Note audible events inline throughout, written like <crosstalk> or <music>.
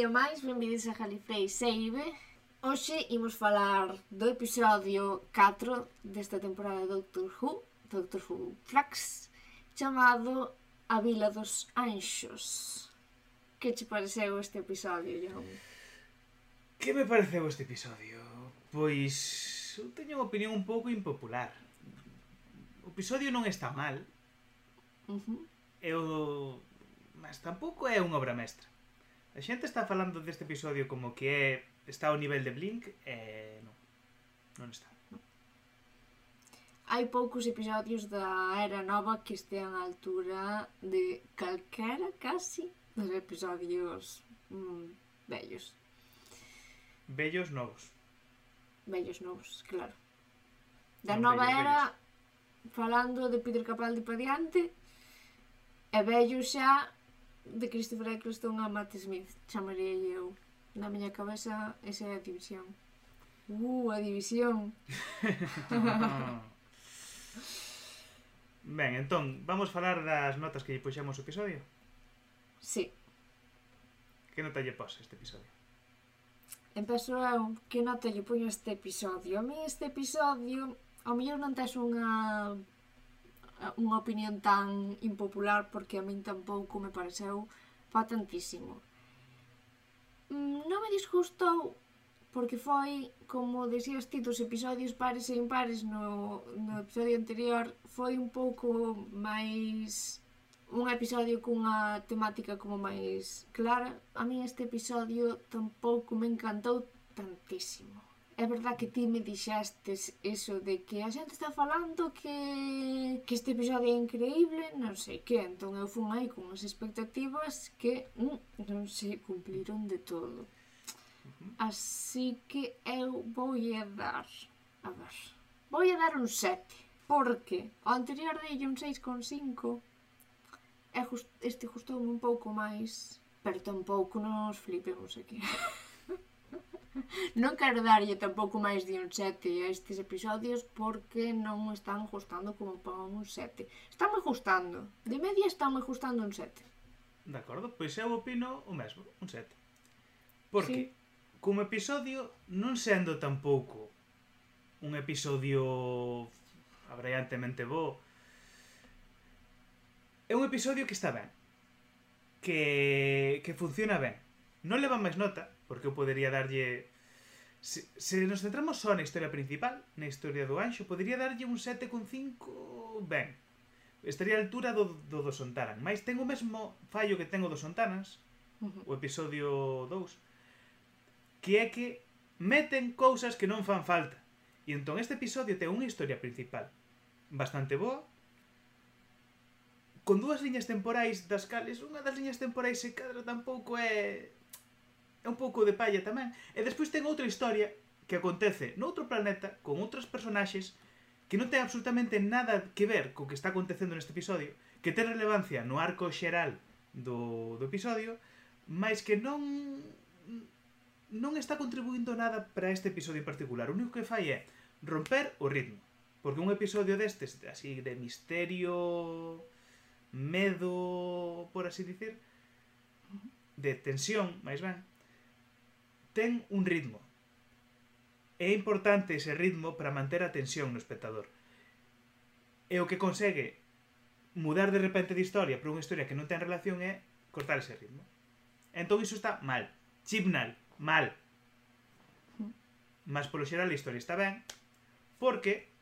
día máis, benvidos a Galifrey Save Hoxe imos falar do episodio 4 desta temporada de Doctor Who Doctor Who Flux chamado A Vila dos Anxos Que te pareceu este episodio, John? Que me pareceu este episodio? Pois eu teño unha opinión un pouco impopular O episodio non está mal uh -huh. Eu... Mas tampouco é unha obra mestra A xente está falando deste episodio como que é está ao nivel de Blink e eh, non, non está. Non? Hai poucos episodios da Era Nova que estean á altura de calquera casi dos episodios mm, bellos. Bellos novos. Bellos novos, claro. Da non nova bellos, era bellos. falando de Peter Capaldi para diante e bellos xa de Christopher Eccleston a Matt Smith, chamaría eu. Na miña cabeza esa é a división. Uh, a división. <laughs> ben, entón, vamos falar das notas que lle puxemos o episodio? Sí. Que nota lle pos este episodio? Empezo eu, que nota lle poño este episodio? A mí este episodio, ao mellor non tes unha Eh, unha opinión tan impopular porque a min tampouco me pareceu patentísimo. Mm, non me disgustou porque foi, como decías ti, dos episodios pares e impares no, no episodio anterior, foi un pouco máis un episodio cunha temática como máis clara. A mí este episodio tampouco me encantou tantísimo é verdad que ti me dixestes eso de que a xente está falando que, que este episodio é increíble, non sei que, entón eu fun aí con as expectativas que mm, non se cumpliron de todo. Así que eu vou a dar, a ver, vou a dar un 7, porque o anterior dei un 6,5 e just, este gustoume un pouco máis, pero tampouco nos flipemos aquí. <laughs> <laughs> non quero darlle tampouco máis de un 7 a estes episodios porque non me están gustando como para un 7. Estáme gustando. De media estáme gustando un 7. De acordo, pois eu opino o mesmo, un 7. Porque, sí. como episodio, non sendo tampouco un episodio abraiantemente bo, é un episodio que está ben. Que, que funciona ben. Non leva máis nota, Porque eu podería darlle... Se, se nos centramos só na historia principal, na historia do anxo, podería darlle un 7,5... Ben, estaría a altura do, do do Sontaran. Mais ten o mesmo fallo que ten o do Sontanas o episodio 2, que é que meten cousas que non fan falta. E entón este episodio ten unha historia principal bastante boa, con dúas liñas temporais das cales unha das liñas temporais se cadra tampouco é é un pouco de palla tamén. E despois ten outra historia que acontece noutro planeta con outros personaxes que non ten absolutamente nada que ver co que está acontecendo neste episodio, que ten relevancia no arco xeral do, do episodio, mas que non non está contribuindo nada para este episodio en particular. O único que fai é romper o ritmo. Porque un episodio destes, así de misterio, medo, por así dicir, de tensión, máis ben, ten un ritmo. É importante ese ritmo para manter a tensión no espectador. E o que consegue mudar de repente de historia para unha historia que non ten relación é cortar ese ritmo. Entón iso está mal. Chibnal. mal. Mas polo xeral a historia está ben, porque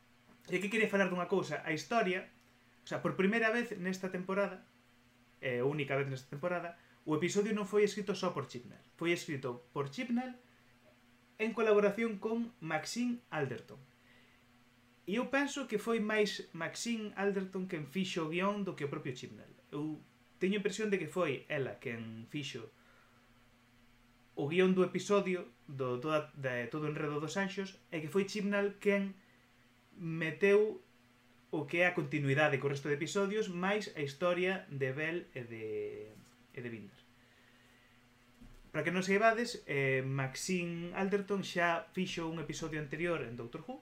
e que quere falar dunha cousa, a historia, o sea, por primeira vez nesta temporada, eh, única vez nesta temporada, O episodio non foi escrito só por Chibnall, foi escrito por Chibnall en colaboración con Maxine Alderton. E eu penso que foi máis Maxine Alderton quen fixo o guión do que o propio Chibnall. Eu teño a impresión de que foi ela quen fixo o guión do episodio do, do, de todo o enredo dos anxos e que foi Chibnall quen meteu o que é a continuidade co resto de episodios máis a historia de Bell e de e de Binder. Para que non se evades, eh, Maxine Alderton xa fixo un episodio anterior en Doctor Who.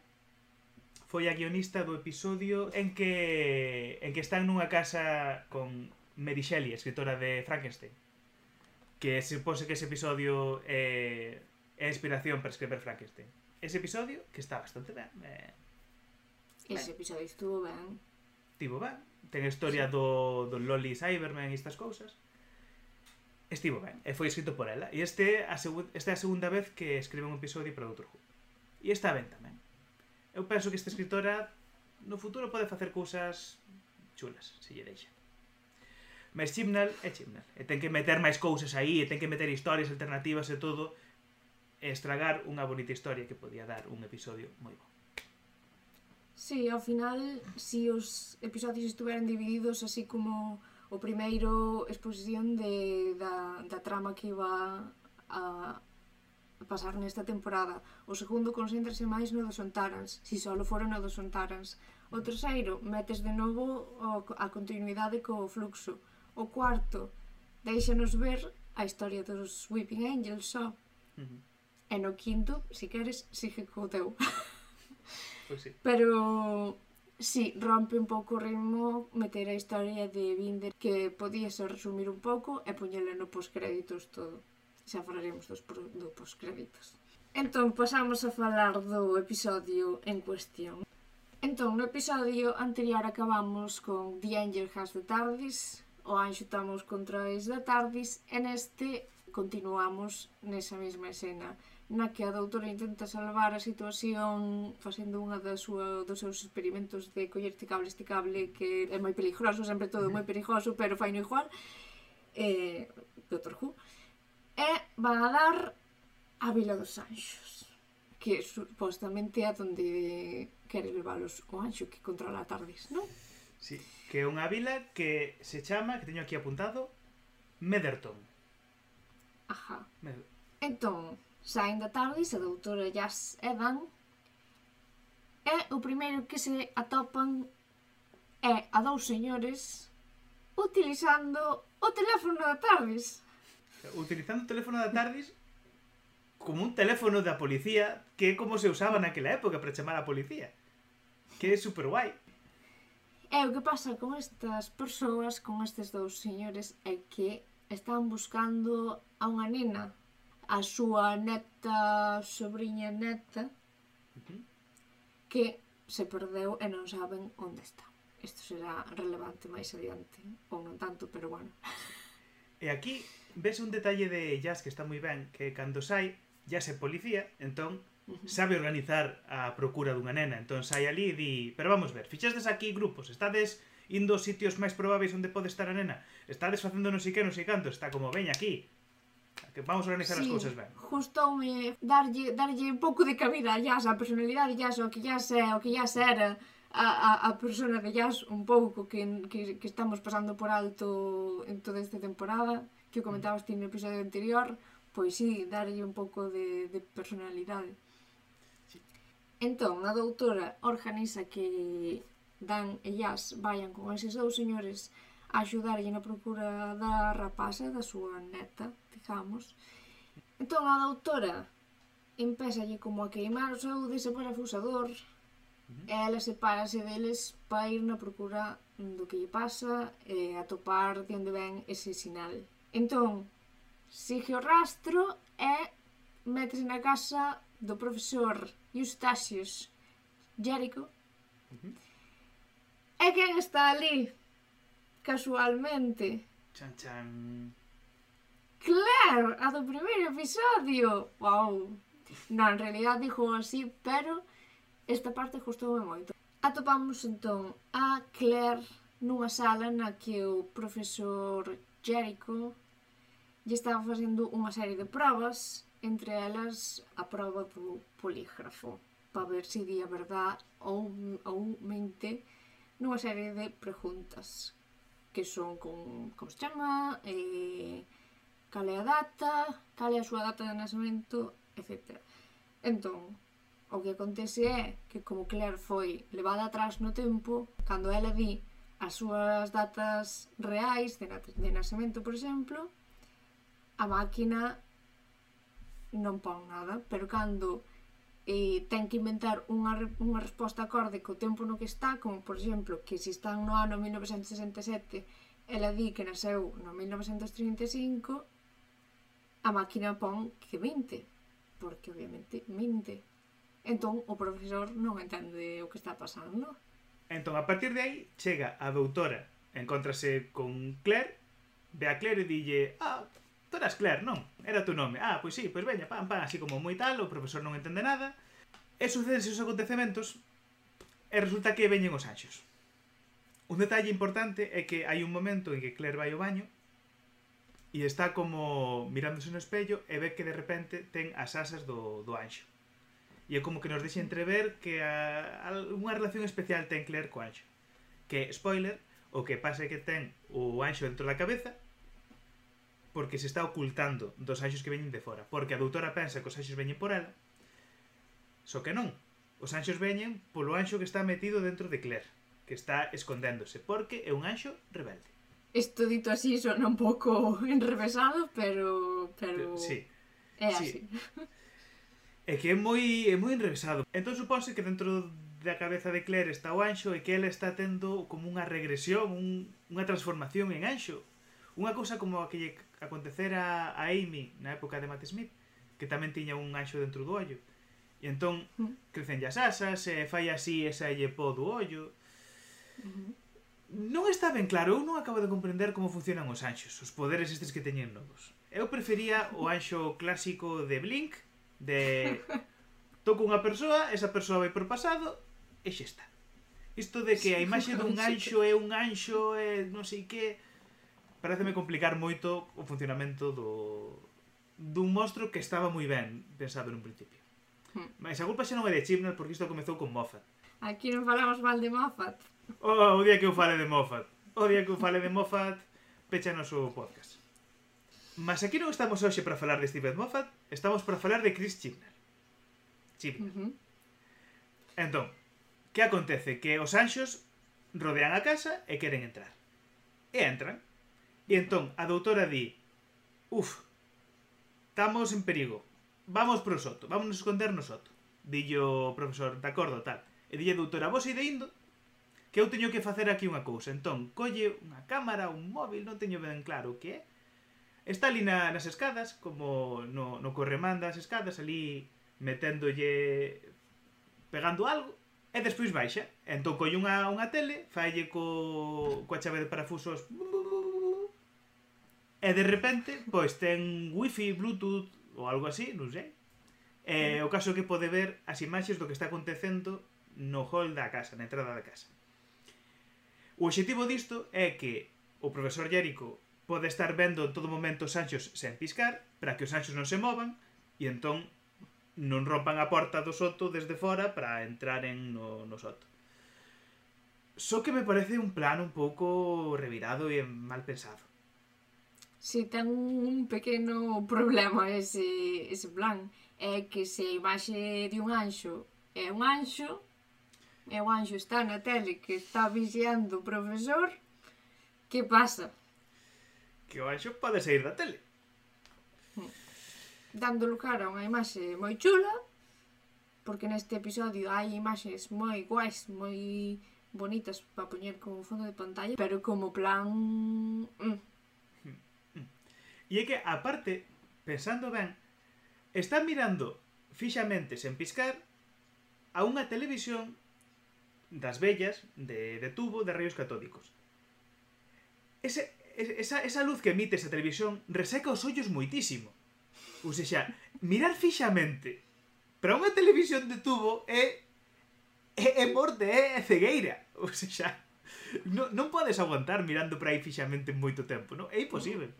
Foi a guionista do episodio en que en que están nunha casa con Mary Shelley, escritora de Frankenstein. Que se pose que ese episodio é, eh, é inspiración para escrever Frankenstein. Ese episodio, que está bastante ben... Eh, ese episodio estuvo ben. Estuvo ben. Ten a historia sí. do, do Loli Cyberman e estas cousas Estivo ben, e foi escrito por ela. E este, a segu... esta é a segunda vez que escribe un episodio para outro Who. E está ben tamén. Eu penso que esta escritora no futuro pode facer cousas chulas, se lle deixa. Mas Chibnall é Chibnall. E ten que meter máis cousas aí, e ten que meter historias alternativas e todo, e estragar unha bonita historia que podía dar un episodio moi bon. Sí, ao final, se si os episodios estuveran divididos así como O primeiro, exposición de, da, da trama que iba a pasar nesta temporada. O segundo, concéntrase máis no dos Ontarans, si só foron no dos Ontarans. O terceiro, metes de novo o, a continuidade co fluxo. O cuarto, deixanos ver a historia dos Weeping Angels só. Uh -huh. E no quinto, si queres, sigue co teu. Pois sí. Pero si, rompe un pouco o ritmo meter a historia de Binder que podíase resumir un pouco e poñela no poscréditos todo. Xa falaremos dos, do poscréditos. Entón, pasamos a falar do episodio en cuestión. Entón, no episodio anterior acabamos con The Angel Has the TARDIS, o anxo estamos contra da TARDIS, e neste continuamos nesa mesma escena na que a doutora intenta salvar a situación facendo unha da súa, dos seus experimentos de coller este cable, este cable que é moi peligroso, sempre todo moi perigoso, pero fai no igual, eh, Doctor Who, e van a dar a Vila dos Anxos, que supostamente é onde quere leválos o anxo que controla a Tardis, non? Sí, que é unha vila que se chama, que teño aquí apuntado, Mederton. Ajá. Med entón, Saindo TARDIS, a doutora Jas Evan, e o primeiro que se atopan é a dous señores utilizando o teléfono da TARDIS. Utilizando o teléfono da TARDIS como un teléfono da policía que é como se usaba naquela época para chamar a policía. Que é super guai. E o que pasa con estas persoas, con estes dous señores, é que están buscando a unha nena a súa neta, sobrinha neta, que se perdeu e non saben onde está. Isto será relevante máis adiante, ou non tanto, pero bueno. E aquí ves un detalle de Jazz que está moi ben, que cando sai, Jazz é policía, entón sabe organizar a procura dunha nena. Entón sai ali e di, pero vamos ver, fichestes aquí grupos, estades indo aos sitios máis probáveis onde pode estar a nena, estades facendo non sei que, non sei canto, está como, veña aquí, que vamos a organizar sí, as cousas ben. Justoume darlle, darlle un pouco de cabida a Jazz, a personalidade Jazz, o que Jazz é, o que Jazz era, a, a, a persona de Jazz un pouco que, que, que estamos pasando por alto en toda esta temporada que comentabas ti no episodio anterior pois sí, darlle un pouco de, de personalidade sí. entón, a doutora organiza que Dan e Jazz vayan con eses dous señores a axudarlle na procura da rapaza, da súa neta, digamos. Entón a doutora empezalle como a queimar o seu desaparafusador e ela sepárase deles para ir na procura do que lle pasa e atopar de onde ven ese sinal. Entón, sigue o rastro e metese na casa do profesor Eustachius Jericho. Uh -huh. E quen está ali? casualmente. Chan, chan. Claire, a do primeiro episodio. Wow. Non, en realidad dijo así, pero esta parte gustoume moito. Atopamos entón a Claire nunha sala na que o profesor Jericho lle estaba facendo unha serie de probas, entre elas a proba do polígrafo, para ver se si di a verdad ou, ou mente nunha serie de preguntas que son con, como se chama, eh, cal é a data, cal é a súa data de nascimento, etc. Entón, o que acontece é que como Claire foi levada atrás no tempo, cando ela di as súas datas reais de, na de nascimento, por exemplo, a máquina non pon nada, pero cando e ten que inventar unha, unha resposta acorde co tempo no que está, como por exemplo, que se están no ano 1967, ela di que nasceu no 1935, a máquina pon que mente, porque obviamente mente. Entón, o profesor non entende o que está pasando. Entón, a partir de aí, chega a doutora, encontrase con Claire, ve a Claire e dille, ah, tú eras Claire, non? Era tu nome. Ah, pois sí, pois veña, pam, pam, así como moi tal, o profesor non entende nada. E sucedense os acontecementos e resulta que veñen os anxos. Un detalle importante é que hai un momento en que Claire vai ao baño e está como mirándose no espello e ve que de repente ten as asas do, do anxo. E é como que nos deixa entrever que a, a, unha relación especial ten Claire co anxo. Que, spoiler, o que pasa é que ten o anxo dentro da cabeza porque se está ocultando dos anxos que veñen de fora. Porque a doutora pensa que os anxos veñen por ela, só que non. Os anxos veñen polo anxo que está metido dentro de Claire, que está escondéndose, porque é un anxo rebelde. Isto dito así sona un pouco <laughs> enrevesado, pero... pero... Sí. É así. Sí. É que é moi, é moi enrevesado. Entón supónse que dentro da cabeza de Claire está o anxo e que ela está tendo como unha regresión, un, unha transformación en anxo Unha cousa como a que lle acontecera a Amy na época de Matt Smith, que tamén tiña un anxo dentro do ollo. E entón mm. crecen as asas, e fai así esa lle po do ollo. Non está ben claro, eu non acabo de comprender como funcionan os anxos, os poderes estes que teñen novos. Eu prefería o anxo clásico de Blink, de <laughs> toco unha persoa, esa persoa vai por pasado, e xa está. Isto de que a imaxe dun <laughs> anxo é un anxo, é non sei que, pareceme complicar moito o funcionamento do dun monstro que estaba moi ben pensado nun principio. Hmm. Mas a culpa xa non é de Chibnall porque isto comezou con Moffat. Aquí non falamos mal de Moffat. Oh, o día que eu fale de Moffat. O día que eu fale de Moffat, pechanos o podcast. Mas aquí non estamos hoxe para falar de Stephen Moffat, estamos para falar de Chris Chibnall. Chibnall. Uh -huh. Entón, que acontece? Que os anxos rodean a casa e queren entrar. E entran. E entón, a doutora di, uf, estamos en perigo, vamos pro soto, vamos nos esconder no soto. Dillo o profesor, de acordo, tal. E dille a doutora, vos ide indo, que eu teño que facer aquí unha cousa. Entón, colle unha cámara, un móvil, non teño ben claro o que é. Está ali na, nas escadas, como no, no corremán das escadas, ali meténdolle, pegando algo, e despois baixa. Entón colle unha, unha tele, falle co, coa chave de parafusos, bum, bum, E de repente, pois ten wifi, bluetooth ou algo así, non sei. E o caso é que pode ver as imaxes do que está acontecendo no hall da casa, na entrada da casa. O obxectivo disto é que o profesor Jericho pode estar vendo en todo momento os anxos sen piscar, para que os anxos non se movan, e entón non rompan a porta do soto desde fora para entraren no, no soto. Só que me parece un plan un pouco revirado e mal pensado. Si ten un pequeno problema ese, ese plan, é que se a imaxe de un anxo é un anxo, e o anxo está na tele que está vixiando o profesor, que pasa? Que o anxo pode sair da tele. Dando lugar a unha imaxe moi chula, porque neste episodio hai imaxes moi guais, moi bonitas para poñer como fondo de pantalla, pero como plan... Mm, E é que, aparte, pensando ben, está mirando fixamente sen piscar a unha televisión das vellas de, de tubo de rayos catódicos. Ese, esa, esa luz que emite esa televisión reseca os ollos moitísimo. Ou seja, mirar fixamente para unha televisión de tubo é é, é morte, é, é cegueira. Ou seja, non, non podes aguantar mirando para aí fixamente moito tempo, non? É imposible.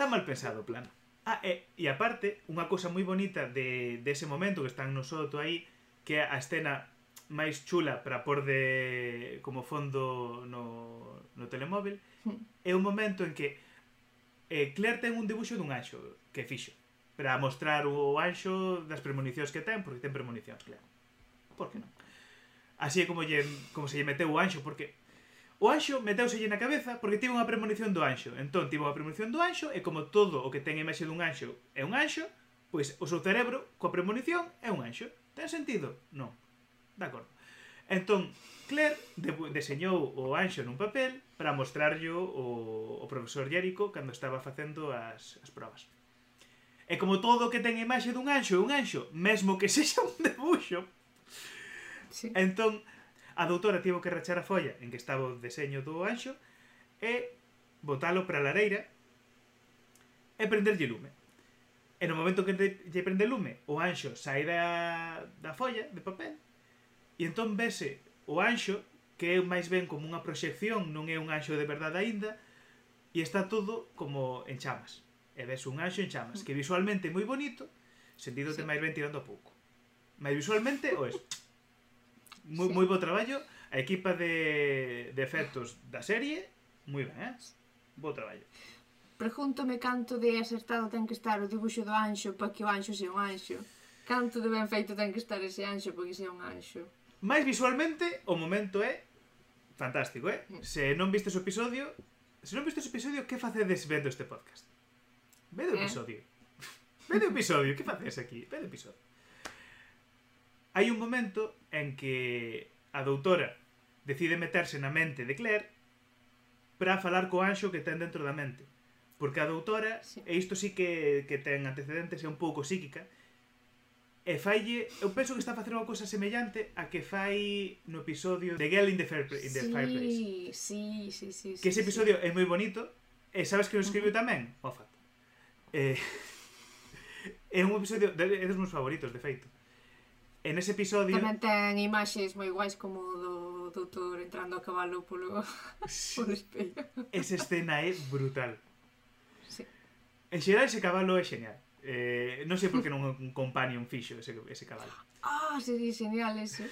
Está mal pensado o plano. Ah, e, e aparte, unha cousa moi bonita de, de ese momento que están no soto aí, que é a escena máis chula para pôr de como fondo no, no telemóvil, é un momento en que eh, Claire ten un dibuixo dun anxo que fixo para mostrar o anxo das premonicións que ten, porque ten premonicións, claro. Por que non? Así é como, lle, como se lle meteu o anxo, porque O anxo meteuselle na cabeza porque tivo unha premonición do anxo. Entón, tivo a premonición do anxo e como todo o que ten a imaxe dun anxo é un anxo, pois o seu cerebro coa premonición é un anxo. Ten sentido? Non. De acordo. Entón, Claire de deseñou o anxo nun papel para mostrarlo o, o profesor Jericho cando estaba facendo as, as probas. E como todo o que ten a imaxe dun anxo é un anxo, mesmo que <laughs> sexa un debuxo, sí. entón A doutora tivo que rachar a folla en que estaba o deseño do anxo e botalo para a lareira e prenderlle lume. E no momento que lle prende lume, o anxo sai da, da folla de papel e entón vese o anxo que é máis ben como unha proxección, non é un anxo de verdade aínda, e está todo como en chamas. E ves un anxo en chamas, que visualmente é moi bonito, sentidote sí. máis ben tirando a pouco. Mas visualmente o es moi, sí. moi bo traballo a equipa de, de efectos da serie moi ben, eh? bo traballo Pregúntome canto de acertado ten que estar o dibuixo do anxo para que o anxo sea un anxo Canto de ben feito ten que estar ese anxo para que sea un anxo Mais visualmente o momento é fantástico, eh? Mm. Se non vistes o episodio, se non vistes o episodio, que facedes vendo este podcast? Vede o eh. episodio. <laughs> Eh? Vede o episodio, que facedes aquí? Vede o episodio hai un momento en que a doutora decide meterse na mente de Claire para falar co anxo que ten dentro da mente. Porque a doutora, sí. e isto sí que, que ten antecedentes, é un pouco psíquica, e faille, eu penso que está a facer unha cousa semellante a que fai no episodio de Girl in the, Fair, in the sí, Fireplace. Sí, sí, sí, sí. Que ese episodio sí. é moi bonito, e sabes que o escribiu tamén? Mofat. Eh, <laughs> é un episodio de, é dos meus favoritos, de feito. En ese episodio... Tamén ten imaxes moi guais como do doutor entrando a cabalo polo, polo espello. Esa escena é brutal. Sí. En xeral, ese cabalo é genial. Eh, non sei por que non un companion fixo ese, ese cabalo. Ah, sería genial ese.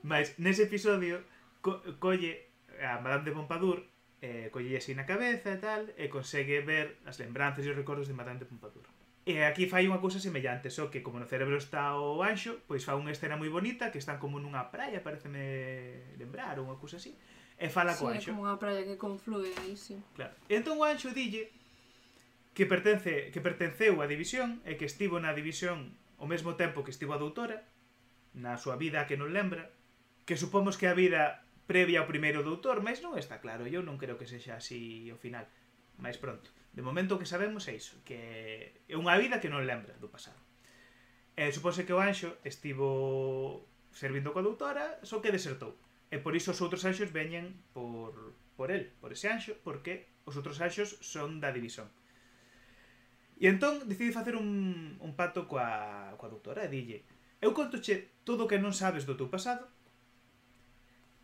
Mas nese episodio co colle a Madame de Pompadour eh, colle así na cabeza e tal e consegue ver as lembranzas e os recordos de Madame de Pompadour. E aquí fai unha cousa semellante, só que como no cerebro está o anxo, pois fa unha escena moi bonita que están como nunha praia, pareceme lembrar, ou unha cousa así, e fala sí, co anxo. Sí, como unha praia que conflue aí, sí. Claro. E entón o anxo dille que pertence que pertenceu á división e que estivo na división ao mesmo tempo que estivo a doutora, na súa vida que non lembra, que supomos que a vida previa ao primeiro doutor, mas non está claro, eu non creo que sexa así ao final, máis pronto. De momento o que sabemos é iso, que é unha vida que non lembra do pasado. E supose que o anxo estivo servindo coa doutora, só que desertou. E por iso os outros anxos veñen por, por el, por ese anxo, porque os outros anxos son da división. E entón decide facer un, un pato coa, coa doutora e dille Eu contoche todo o que non sabes do teu pasado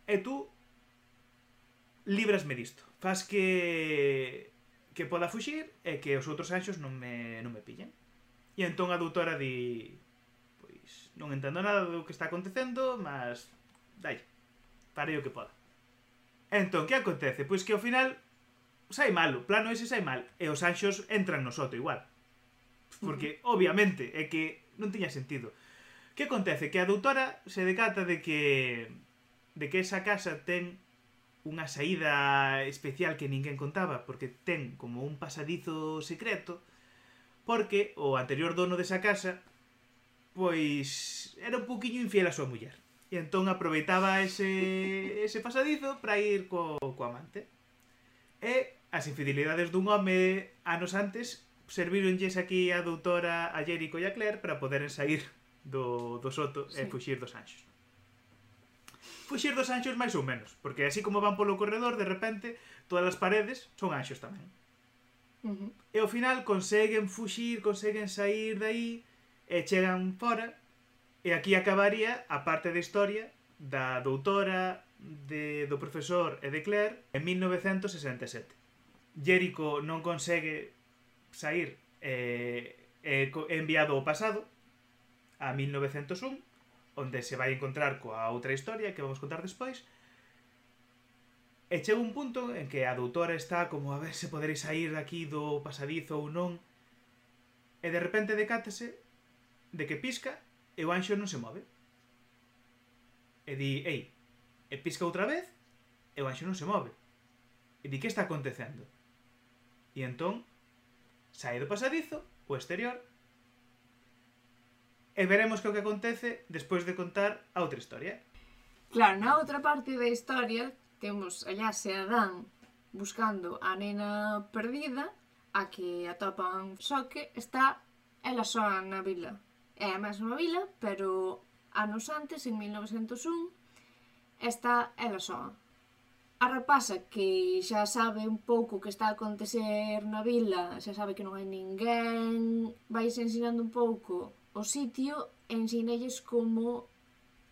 e tú librasme disto. Faz que que poda fuxir e que os outros anxos non me, non me pillen. E entón a doutora di... Pois non entendo nada do que está acontecendo, mas... Dai, farei o que poda. Entón, que acontece? Pois que ao final sai mal, o plano ese sai mal, e os anxos entran no soto igual. Porque, obviamente, é que non tiña sentido. Que acontece? Que a doutora se decata de que de que esa casa ten unha saída especial que ninguén contaba, porque ten como un pasadizo secreto, porque o anterior dono desa casa pois era un poquinho infiel a súa muller. E entón aproveitaba ese, ese pasadizo para ir co, co amante. E as infidelidades dun home anos antes servironlles aquí a doutora a Jericho e a Claire para poderen sair do, do soto sí. e fuxir dos anxos. Pois fuxir dos anxos máis ou menos, porque así como van polo corredor, de repente, todas as paredes son anxos tamén. Uh -huh. E ao final conseguen fuxir, conseguen sair aí e chegan fora e aquí acabaría a parte da historia da doutora de, do profesor e de Claire en 1967. Jericho non consegue sair eh, e, e enviado ao pasado a 1901 onde se vai encontrar coa outra historia que vamos contar despois E chega un punto en que a doutora está como a ver se poderéis sair daqui do pasadizo ou non. E de repente decátase de que pisca e o anxo non se move. E di, ei, e pisca outra vez e o anxo non se move. E di, que está acontecendo? E entón, sai do pasadizo, o exterior, e veremos que o que acontece despois de contar a outra historia. Claro, na outra parte da historia temos allá se Adán buscando a nena perdida a que atopan só que está ela soa na vila. É a mesma vila, pero anos antes, en 1901, está ela soa. A rapaza que xa sabe un pouco o que está a acontecer na vila, xa sabe que non hai ninguén, vais ensinando un pouco o sitio e ensinelles como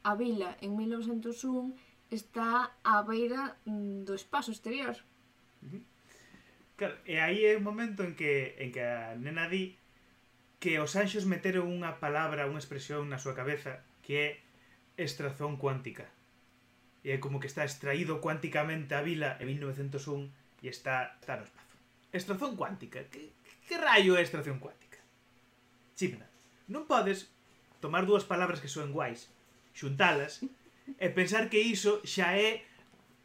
a vila en 1901 está á beira do espaço exterior. Claro, e aí é un momento en que, en que a nena di que os anxos meteron unha palabra, unha expresión na súa cabeza que é extrazón cuántica. E é como que está extraído cuánticamente a vila en 1901 e está, está no espazo. Extrazón cuántica. Que, que raio é extrazón cuántica? Chimna non podes tomar dúas palabras que soen guais, xuntalas, e pensar que iso xa é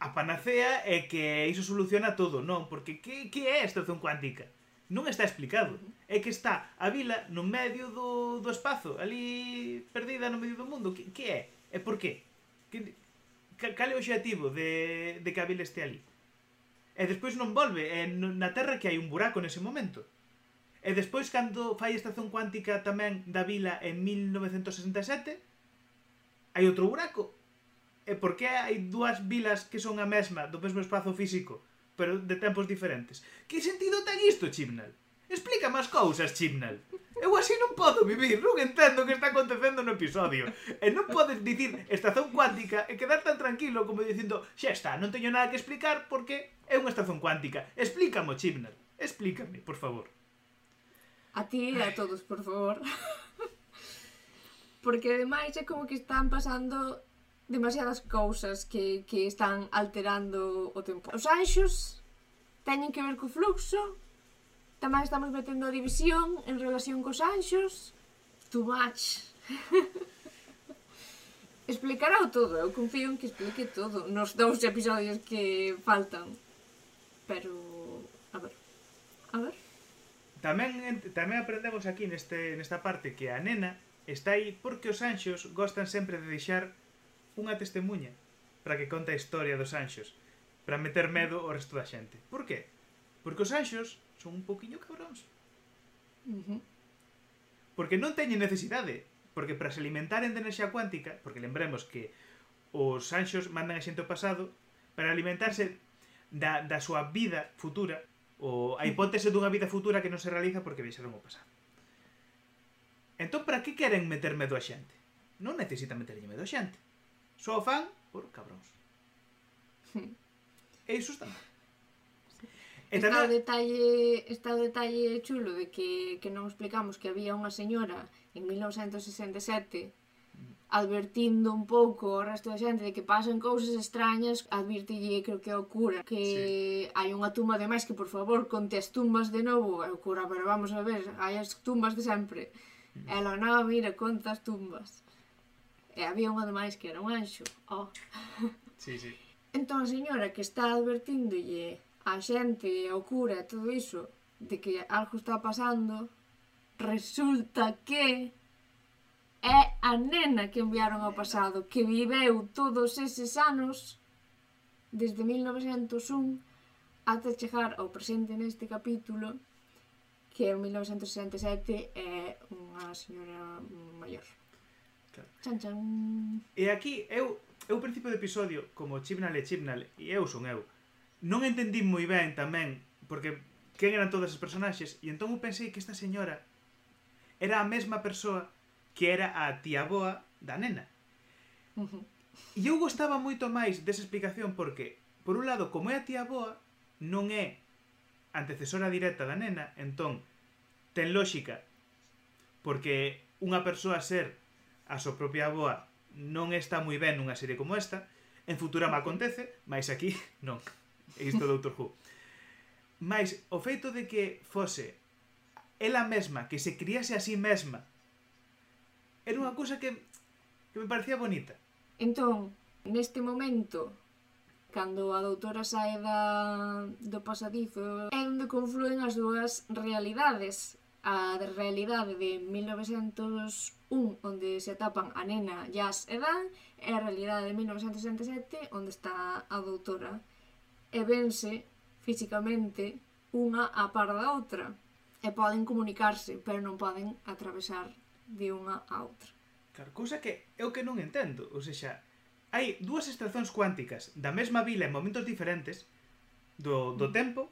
a panacea e que iso soluciona todo, non, porque que, que é a estación cuántica? Non está explicado. É que está a vila no medio do, do espazo, ali perdida no medio do mundo. Que, que é? E por qué? Que, cal é o objetivo de, de que a vila este ali? E despois non volve, é na Terra que hai un buraco nese momento. E despois, cando fai a estación cuántica tamén da vila en 1967, hai outro buraco. E por que hai dúas vilas que son a mesma, do mesmo espazo físico, pero de tempos diferentes? Que sentido ten isto, Chibnall? Explica máis cousas, Chibnall. Eu así non podo vivir, non entendo o que está acontecendo no episodio. E non podes dicir estación cuántica e quedar tan tranquilo como dicindo xa está, non teño nada que explicar porque é unha estación cuántica. Explícamo, Chibnall. Explícame, por favor. A ti e a todos, por favor. Porque ademais é como que están pasando demasiadas cousas que, que están alterando o tempo. Os anxos teñen que ver co fluxo, tamén estamos metendo a división en relación cos anxos. Too much. <laughs> Explicará todo, eu confío en que explique todo nos dous episodios que faltan. Pero, a ver, a ver. Tamén, tamén aprendemos aquí neste, nesta parte que a nena está aí porque os anxos gostan sempre de deixar unha testemunha para que conta a historia dos anxos, para meter medo ao resto da xente. Por qué? Porque os anxos son un poquinho cabróns. Uh -huh. Porque non teñen necesidade, porque para se alimentaren de enerxía cuántica, porque lembremos que os anxos mandan a xente ao pasado para alimentarse da, da súa vida futura, ou a hipótese dunha vida futura que non se realiza porque viaxaron o pasado. Entón, para que queren meter medo a xente? Non necesitan meterlle medo a xente. Só o fan por cabróns. <laughs> E iso está mal. E tamén... Está o detalle, está o detalle chulo de que, que non explicamos que había unha señora en 1967 advertindo un pouco ao resto da xente de que pasan cousas extrañas, advirtille creo que o cura que sí. hai unha tumba de máis que por favor conte as tumbas de novo, o cura, pero vamos a ver, hai as tumbas de sempre. Mm. Ela non, mira, conta as tumbas. E había unha de máis que era un anxo. Oh. <laughs> Sí, sí. Entón a señora que está advertíndolle a xente, ao cura, e todo iso, de que algo está pasando, resulta que é a nena que enviaron ao pasado, que viveu todos eses anos, desde 1901 ata chegar ao presente neste capítulo, que é o 1967, é unha señora maior. Claro. Chan, chan. E aquí, eu, eu principio do episodio, como chibnale, chibnale, e eu son eu, non entendí moi ben tamén, porque quen eran todas as personaxes, e entón eu pensei que esta señora era a mesma persoa que era a tía boa da nena. E eu gostaba moito máis desa explicación porque, por un lado, como é a tía boa, non é antecesora directa da nena, entón, ten lógica porque unha persoa ser a súa propia boa non está moi ben nunha serie como esta, en Futurama acontece, mais aquí <laughs> non. É isto do Doctor Who. Mais o feito de que fose ela mesma que se criase a sí mesma Era unha cousa que, que me parecía bonita. Entón, neste momento, cando a doutora sae da, do pasadizo, é onde confluen as dúas realidades. A realidade de 1901, onde se atapan a nena Jazz e Dan, e a realidade de 1967, onde está a doutora. E vense físicamente unha a par da outra. E poden comunicarse, pero non poden atravesar de unha a outra. Claro, cousa que eu que non entendo, ou seja, hai dúas estacións cuánticas da mesma vila en momentos diferentes do, do mm. tempo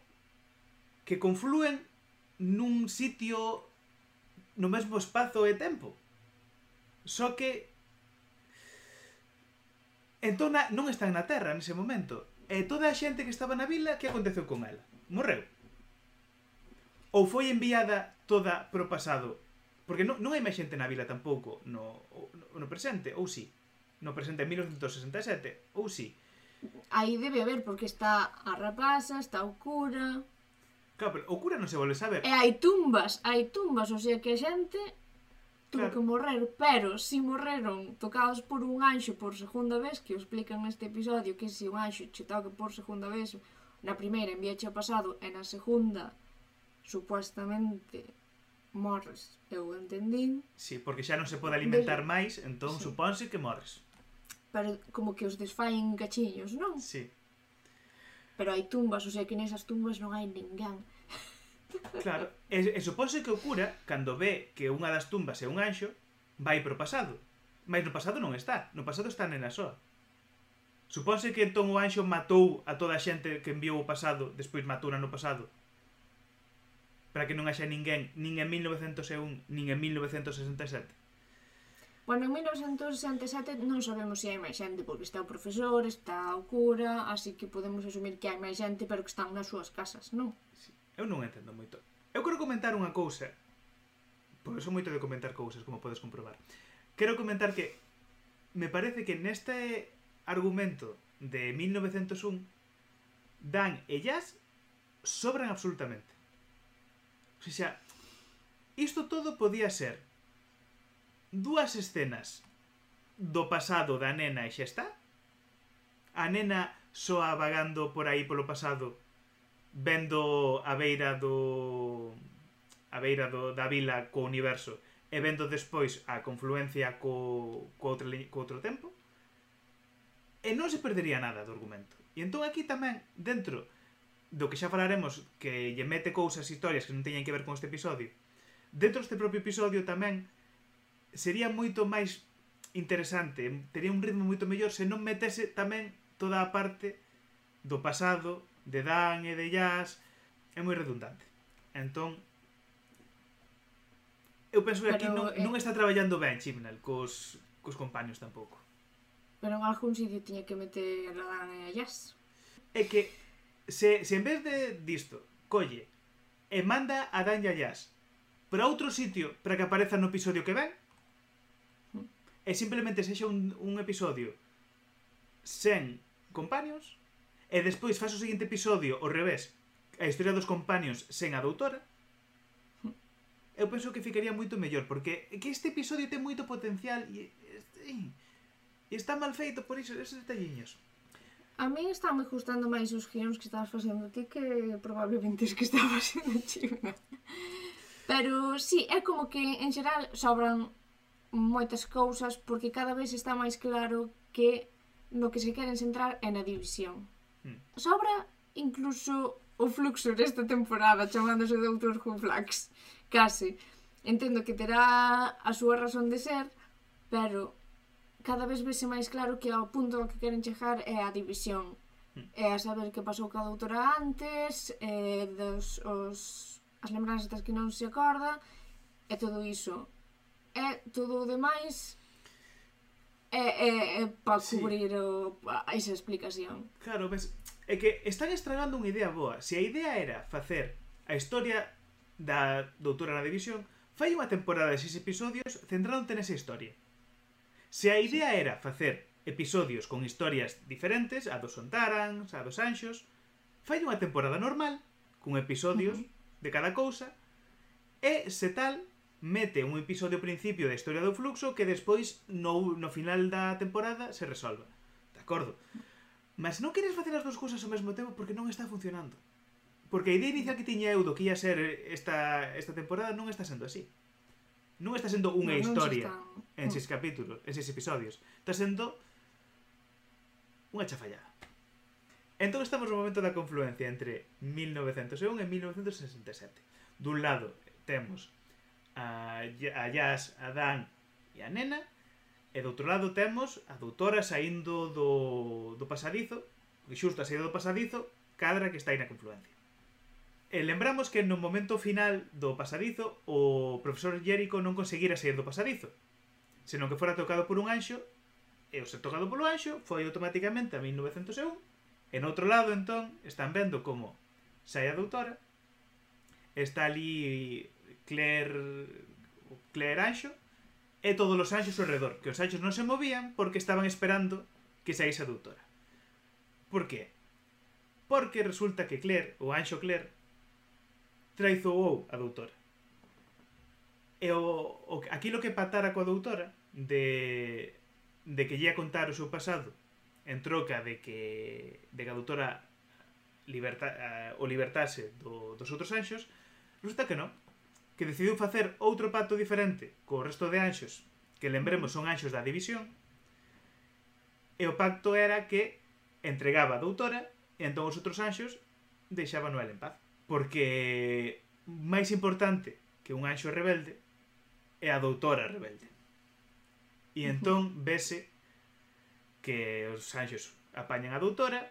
que confluen nun sitio no mesmo espazo e tempo. Só que entón non están na Terra nese momento. E toda a xente que estaba na vila, que aconteceu con ela? Morreu. Ou foi enviada toda pro pasado Porque non, non hai máis xente na vila tampouco no, no presente, ou si? No presente en 1967, ou si? Aí debe haber, porque está a rapaza, está o cura... Claro, pero o cura non se volve saber. E hai tumbas, hai tumbas, o sea que a xente tuvo claro. que morrer, pero si morreron tocados por un anxo por segunda vez, que o explican neste episodio, que se si un anxo che toca por segunda vez, na primeira enviache ao pasado e na segunda supuestamente morres, eu entendín. Sí, porque xa non se pode alimentar máis, entón sí. supónse que morres. Pero como que os desfaen cachiños, non? Sí. Pero hai tumbas, o sea que nesas tumbas non hai ninguén. <laughs> Claro, e, e supónse que o cura, cando ve que unha das tumbas é un anxo, vai pro pasado. Mas no pasado non está, no pasado está nena soa. Supónse que entón o anxo matou a toda a xente que enviou o pasado, despois matou no pasado, para que non haxa ninguén nin en 1901 nin en 1967. Bueno, en 1967 non sabemos se hai máis xente, porque está o profesor, está o cura, así que podemos asumir que hai máis xente, pero que están nas súas casas, non? Sí. Eu non entendo moito. Eu quero comentar unha cousa, porque son moito de comentar cousas, como podes comprobar. Quero comentar que me parece que neste argumento de 1901 Dan e Jazz sobran absolutamente. O sea, isto todo podía ser dúas escenas do pasado da nena e xa está. A nena soa vagando por aí polo pasado vendo a beira do a beira do, da vila co universo e vendo despois a confluencia co, co, outro, co outro tempo e non se perdería nada do argumento. E entón aquí tamén, dentro do que xa falaremos que lle mete cousas, historias que non teñen que ver con este episodio, dentro deste propio episodio tamén sería moito máis interesante, tería un ritmo moito mellor se non metese tamén toda a parte do pasado de Dan e de Jazz é moi redundante. Entón eu penso que aquí non, eh... non está traballando ben Chibnall cos, cos compaños tampouco. Pero en algún sitio tiña que meter a Dan e a Jazz. É que se, se en vez de disto colle e manda a Dan Yayas para outro sitio para que apareza no episodio que ven e simplemente sexa un, un episodio sen compaños e despois faz o seguinte episodio ao revés a historia dos compaños sen a doutora eu penso que ficaría moito mellor porque que este episodio ten moito potencial e, e, e está mal feito por iso esos detalliños. A mí está me gustando máis os guións que estabas facendo ti que probablemente os que <laughs> estaba facendo China. Pero sí, é como que en xeral sobran moitas cousas porque cada vez está máis claro que no que se queren centrar é na división. Hmm. Sobra incluso o fluxo desta temporada chamándose Doutor Who Flax, case. Entendo que terá a súa razón de ser, pero cada vez vese máis claro que ao punto ao que queren chegar é a división. Hmm. É a saber que pasou cada doutora antes, é dos, os, as lembranzas das que non se acorda, e todo iso. É todo o demais é, é, é para cubrir sí. o, a esa explicación. Claro, ves, é que están estragando unha idea boa. Se a idea era facer a historia da doutora na división, fai unha temporada de seis episodios centrándote nesa historia. Se a idea era facer episodios con historias diferentes, a dos Sontarans, a dos Anxos, fai unha temporada normal, con episodios uh -huh. de cada cousa, e se tal, mete un episodio principio da historia do fluxo que despois no, no final da temporada se resolva. De acordo? Mas non queres facer as dúas cousas ao mesmo tempo porque non está funcionando. Porque a idea inicial que tiña eu do que ia ser esta, esta temporada non está sendo así non está sendo unha non, historia está... en seis mm. capítulos, en seis episodios. Está sendo unha chafallada. Entón estamos no momento da confluencia entre 1901 e 1967. Dun lado temos a, a Jazz, a Dan e a Nena, e do outro lado temos a doutora saindo do, do pasadizo, que xusto a saída do pasadizo, cadra que está aí na confluencia. E lembramos que no momento final do pasadizo o profesor Jericho non conseguira sair do pasadizo, senón que fora tocado por un anxo, e o ser tocado polo anxo foi automáticamente a 1901. En outro lado, entón, están vendo como sai a doutora, está ali Claire, Claire Anxo, e todos os anxos ao redor, que os anxos non se movían porque estaban esperando que saíse a doutora. Por que? Porque resulta que Claire, o anxo Claire, traizoou a doutora. E o, o, aquilo que patara coa doutora de, de que lle a contar o seu pasado en troca de que, de que a doutora liberta, uh, o libertase do, dos outros anxos, resulta que non. Que decidiu facer outro pacto diferente co resto de anxos, que lembremos son anxos da división, e o pacto era que entregaba a doutora e entón os outros anxos deixaban Noel en paz porque máis importante que un anxo rebelde é a doutora rebelde. E entón vese que os anxos apañan a doutora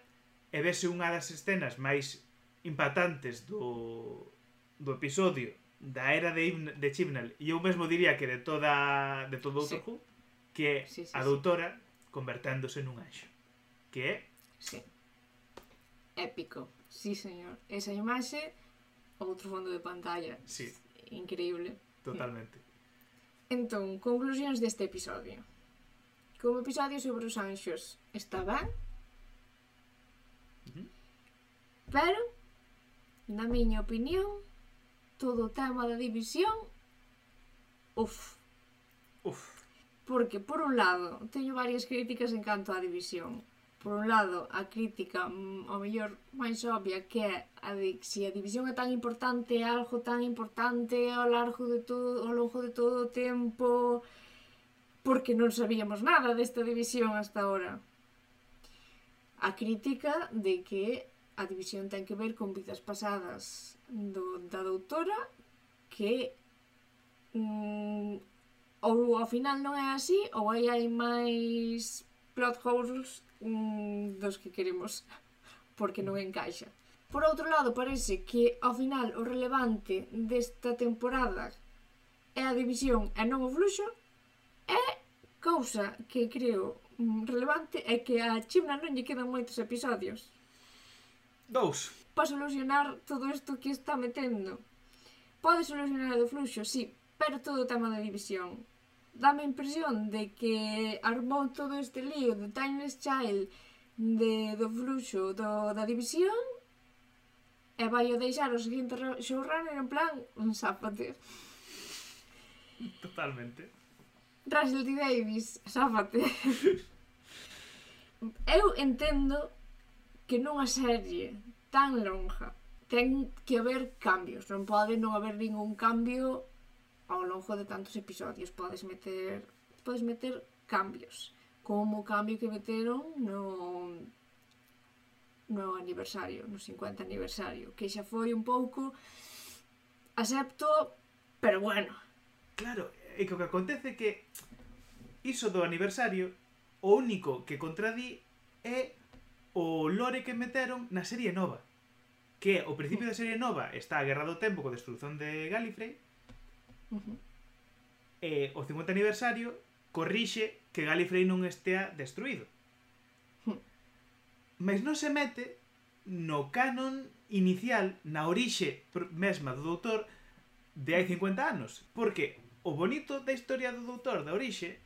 e vese unha das escenas máis impactantes do, do episodio da era de, de Chibnall e eu mesmo diría que de toda de todo Doctor sí. Who que é sí, sí, a doutora sí. converténdose nun anxo que é sí. épico Sí, señor. Esa imaxe, outro fondo de pantalla. Sí. Increíble. Totalmente. Entón, conclusións deste episodio. Como episodio sobre os anxos está ben, uh -huh. pero, na miña opinión, todo o tema da división, uff. Uff. Porque, por un lado, teño varias críticas en canto á división por un lado, a crítica, mm, o mellor, máis obvia, que é a de se si a división é tan importante, é algo tan importante ao largo de todo, ao longo de todo o tempo, porque non sabíamos nada desta división hasta ahora. A crítica de que a división ten que ver con vidas pasadas do, da doutora que mm, ou ao final non é así ou aí hai máis plot holes mm, dos que queremos porque non encaixa. Por outro lado, parece que ao final o relevante desta temporada é a división e non o fluxo e cousa que creo mm, relevante é que a Chimna non lle quedan moitos episodios. Dous. Para solucionar todo isto que está metendo. Pode solucionar o fluxo, sí, pero todo o tema da división dame a impresión de que armou todo este lío de Timeless Child de, do fluxo do, da división e vai o deixar o seguinte showrunner en plan un zápate totalmente. Russell D. Davis, zápate eu entendo que nunha serie tan longa ten que haber cambios non pode non haber ningún cambio ao longo de tantos episodios. Podes meter, podes meter cambios, como o cambio que meteron no no aniversario, no 50 aniversario, que xa foi un pouco acepto, pero bueno. Claro, e que o que acontece é que iso do aniversario, o único que contradí é o lore que meteron na serie nova que o principio da serie nova está a Guerra do Tempo co destrución de Gallifrey Uh -huh. E o 50 aniversario corrixe que Gallifrey non estea destruído. Uh -huh. Mas non se mete no canon inicial, na orixe mesma do doutor de hai 50 anos. Porque o bonito da historia do doutor da orixe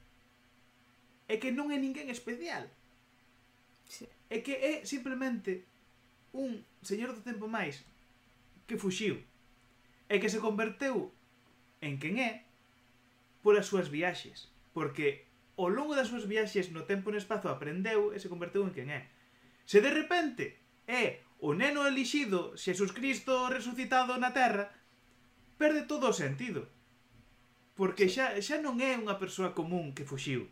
é que non é ninguén especial. Sí. É que é simplemente un señor do tempo máis que fuxiu e que se converteu en quen é polas súas viaxes, porque ao longo das súas viaxes no tempo e no espazo aprendeu e se converteu en quen é. Se de repente é o neno elixido Xesús Cristo resucitado na Terra, perde todo o sentido. Porque xa, xa non é unha persoa común que fuxiu.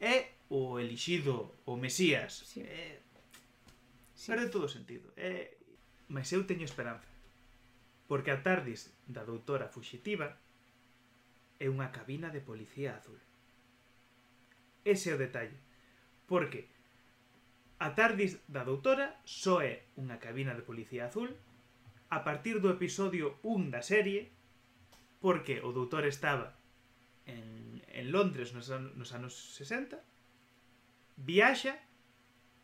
É o elixido, o Mesías. Sí. É... Sí. Perde todo o sentido. É... Mas eu teño esperanza. Porque a tardis da doutora fuxitiva é unha cabina de policía azul. Ese é o detalle, porque a TARDIS da doutora só é unha cabina de policía azul a partir do episodio 1 da serie, porque o doutor estaba en, en Londres nos, an nos anos 60, viaxa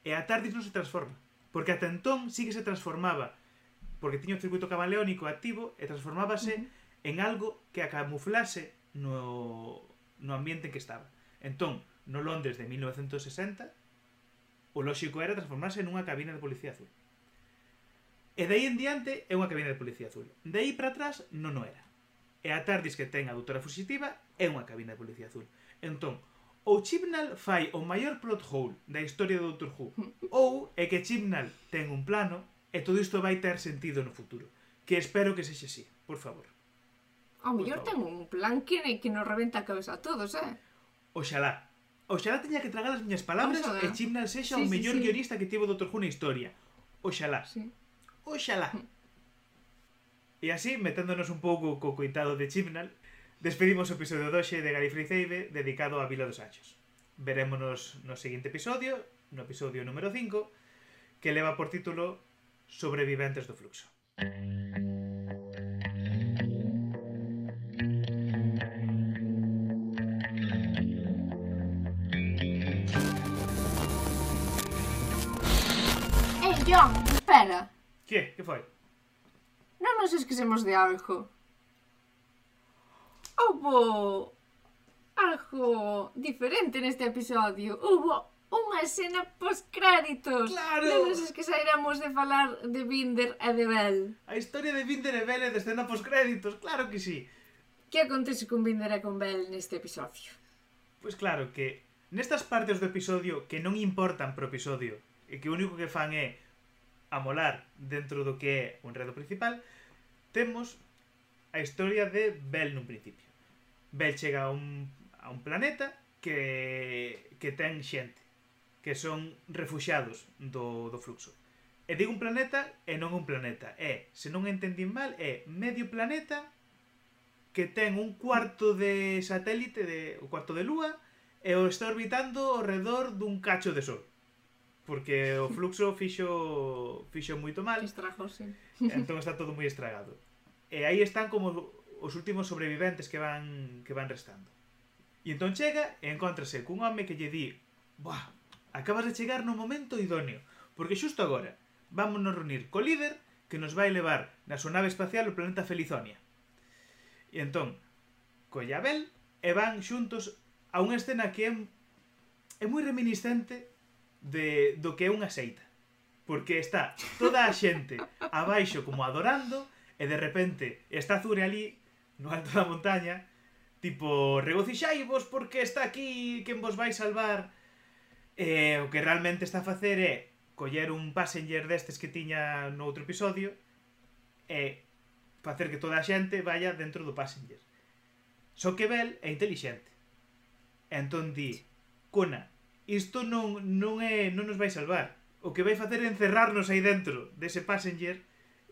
e a TARDIS non se transforma. Porque ata entón sí que se transformaba porque tiña o circuito camaleónico activo e transformábase uh -huh. en algo que a camuflase no, no ambiente en que estaba. Entón, no Londres de 1960, o lóxico era transformarse nunha cabina de policía azul. E aí en diante é unha cabina de policía azul. De aí para atrás non o era. E a tardis que ten a doutora fugitiva é unha cabina de policía azul. Entón, ou Chibnall fai o maior plot hole da historia do Doctor Who, <laughs> ou é que Chibnall ten un plano e todo isto vai ter sentido no futuro. Que espero que sexe así, por favor. Ao mellor ten un plan que, que nos reventa a cabeza a todos, eh? Oxalá. Oxalá teña que tragar as miñas palabras Oxalá. e Chimnal sexa sí, o mellor sí, sí. guionista que tivo Doctor Who na historia. Oxalá. Sí. Oxalá. Mm. E así, meténdonos un pouco co coitado de Chimnal, despedimos o episodio 12 de Gallifrey Ceibe dedicado a Vila dos Achos. Verémonos no seguinte episodio, no episodio número 5, que leva por título Sobreviventes do Fluxo. Mm. John, espera. Que? Que foi? Non nos esquecemos de algo. Houbo algo diferente neste episodio. Houbo unha escena post-créditos. Claro. Non nos esqueceremos de falar de Binder e de Bell. A historia de Binder e Bell é de escena post-créditos, claro que sí. Que acontece con Binder e con Bell neste episodio? Pois claro que nestas partes do episodio que non importan pro episodio e que o único que fan é amolar dentro do que é o enredo principal, temos a historia de Bel nun principio. Bel chega a un, a un planeta que, que ten xente, que son refuxados do, do fluxo. E digo un planeta e non un planeta. É, se non entendín mal, é medio planeta que ten un cuarto de satélite, de, o cuarto de lúa, e o está orbitando ao redor dun cacho de sol porque o fluxo fixo fixo moito mal. Estrajouse. Entón está todo moi estragado. E aí están como os últimos sobreviventes que van que van restando. E entón chega e encontrase cun home que lle di Buah, acabas de chegar no momento idóneo, porque xusto agora vámonos reunir co líder que nos vai levar na súa nave espacial ao planeta Felizonia. E entón, colle a Bel e van xuntos a unha escena que é, é moi reminiscente de, do que é unha seita. Porque está toda a xente abaixo como adorando e de repente está Zure ali no alto da montaña tipo regocixaivos porque está aquí quen vos vai salvar e o que realmente está a facer é coller un passenger destes que tiña no outro episodio e facer que toda a xente vaya dentro do passenger. Só que Bel é intelixente. Entón di Cona, isto non, non, é, non nos vai salvar. O que vai facer é encerrarnos aí dentro dese passenger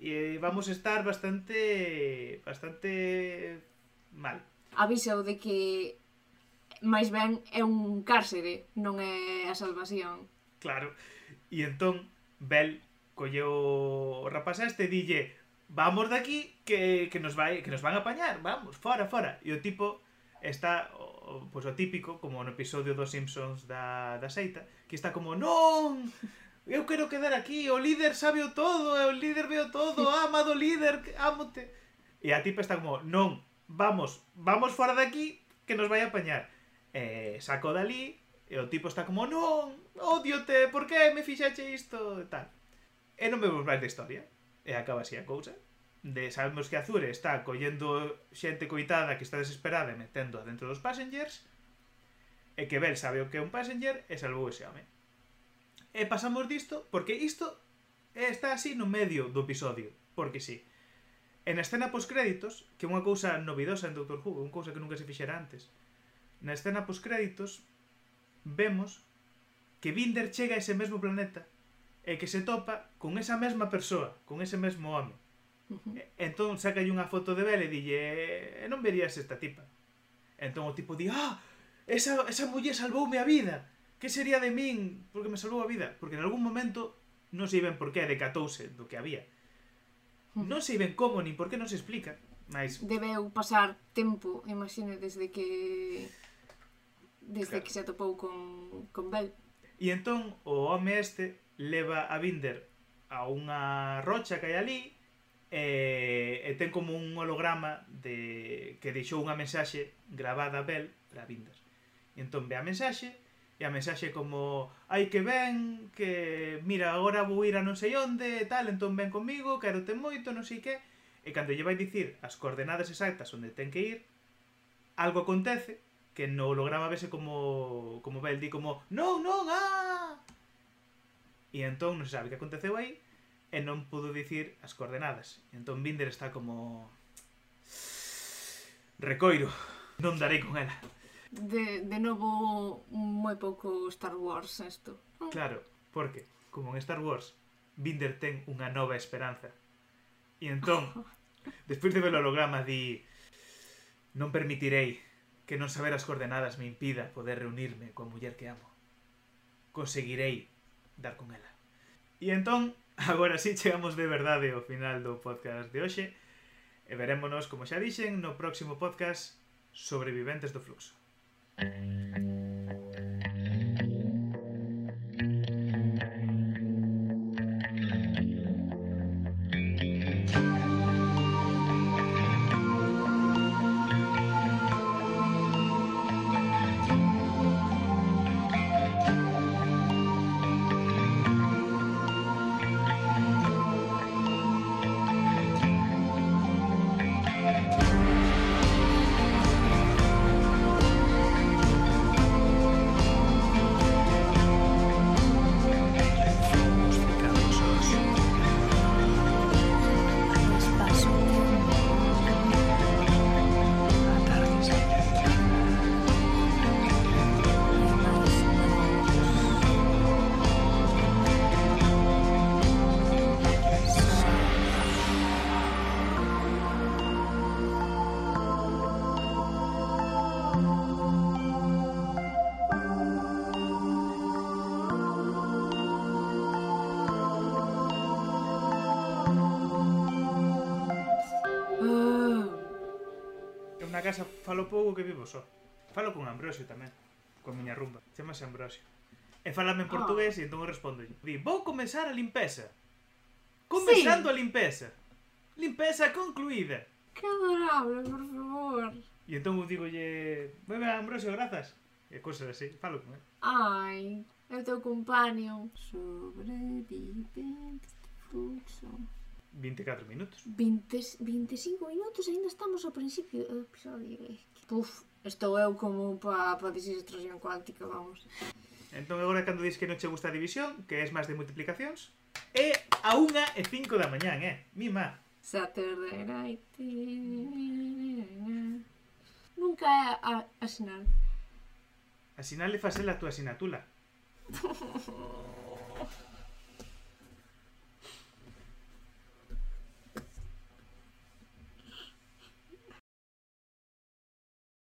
e vamos estar bastante bastante mal. Avisou de que máis ben é un cárcere, non é a salvación. Claro. E entón Bel colleu o rapaz este e dille vamos daqui que, que nos vai que nos van a apañar, vamos, fora, fora. E o tipo está o, pois o típico, como no episodio dos Simpsons da, da seita, que está como, non, eu quero quedar aquí, o líder sabe o todo, o líder veo todo, <laughs> amado líder, ámote. E a tipa está como, non, vamos, vamos fora de aquí, que nos vai a apañar. E saco dali, e o tipo está como, non, odiote, por que me fixache isto, e tal. E non vemos máis da historia. E acaba así a cousa. de sabemos que Azure está collendo xente coitada que está desesperada e metendo dentro dos passengers e que Bell sabe o que é un passenger e salvou ese home. E pasamos disto porque isto está así no medio do episodio, porque sí. En a escena postcréditos, que é unha cousa novidosa en Doctor Who, unha cousa que nunca se fixera antes, na escena postcréditos vemos que Binder chega a ese mesmo planeta e que se topa con esa mesma persoa, con ese mesmo home Entón saca unha foto de Bela e dille e non verías esta tipa. Entón o tipo di, ah, esa, esa muller salvoume a vida. Que sería de min porque me salvou a vida? Porque en algún momento non sei ben por que decatouse do que había. Non sei ben como, nin por que non se explica. Mais... Debeu pasar tempo, imagine desde que desde claro. que se atopou con, con Bel. E entón o home este leva a Binder a unha rocha que hai ali e, e ten como un holograma de que deixou unha mensaxe gravada a Bel para Vindas. E entón ve a mensaxe e a mensaxe como ai que ven, que mira, agora vou ir a non sei onde e tal, entón ven comigo, quero te moito, non sei que e cando lle vai dicir as coordenadas exactas onde ten que ir algo acontece que no holograma vese como como Bel di como non, non, ah! E entón non se sabe que aconteceu aí e non pudo dicir as coordenadas. Entón Binder está como... Recoiro. Non darei con ela. De, de novo, moi pouco Star Wars isto. Claro, porque, como en Star Wars, Binder ten unha nova esperanza. E entón, <laughs> despois de ver o holograma, di... Non permitirei que non saber as coordenadas me impida poder reunirme coa muller que amo. Conseguirei dar con ela. E entón, Agora sí chegamos de verdade ao final do podcast de hoxe e verémonos, como xa dixen, no próximo podcast Sobreviventes do Fluxo. falo pouco que vivo só. Falo con Ambrosio tamén, con miña rumba. Chamase Ambrosio. E falame en ah. portugués ah. e entón respondo Di, vou comenzar a limpeza. Comenzando sí. a limpeza. Limpeza concluída. Que adorable, por favor. E entón eu digolle, bebe Ambrosio, grazas. E cousas así, falo con ele. Ai, eu teu companion. Sobrevivente fluxo. 24 minutos. 20, 25 minutos ainda estamos ao principio do episodio. Puf, estou eu como para pa dicir extracción cuántica, vamos. Entón agora cando dis que non che gusta a división, que es máis de multiplicacións, é a 1 e 5 da mañán, eh? Mima. Saturday night. Nunca é a, a sinal. A sinal é facela a túa sinatula. <laughs>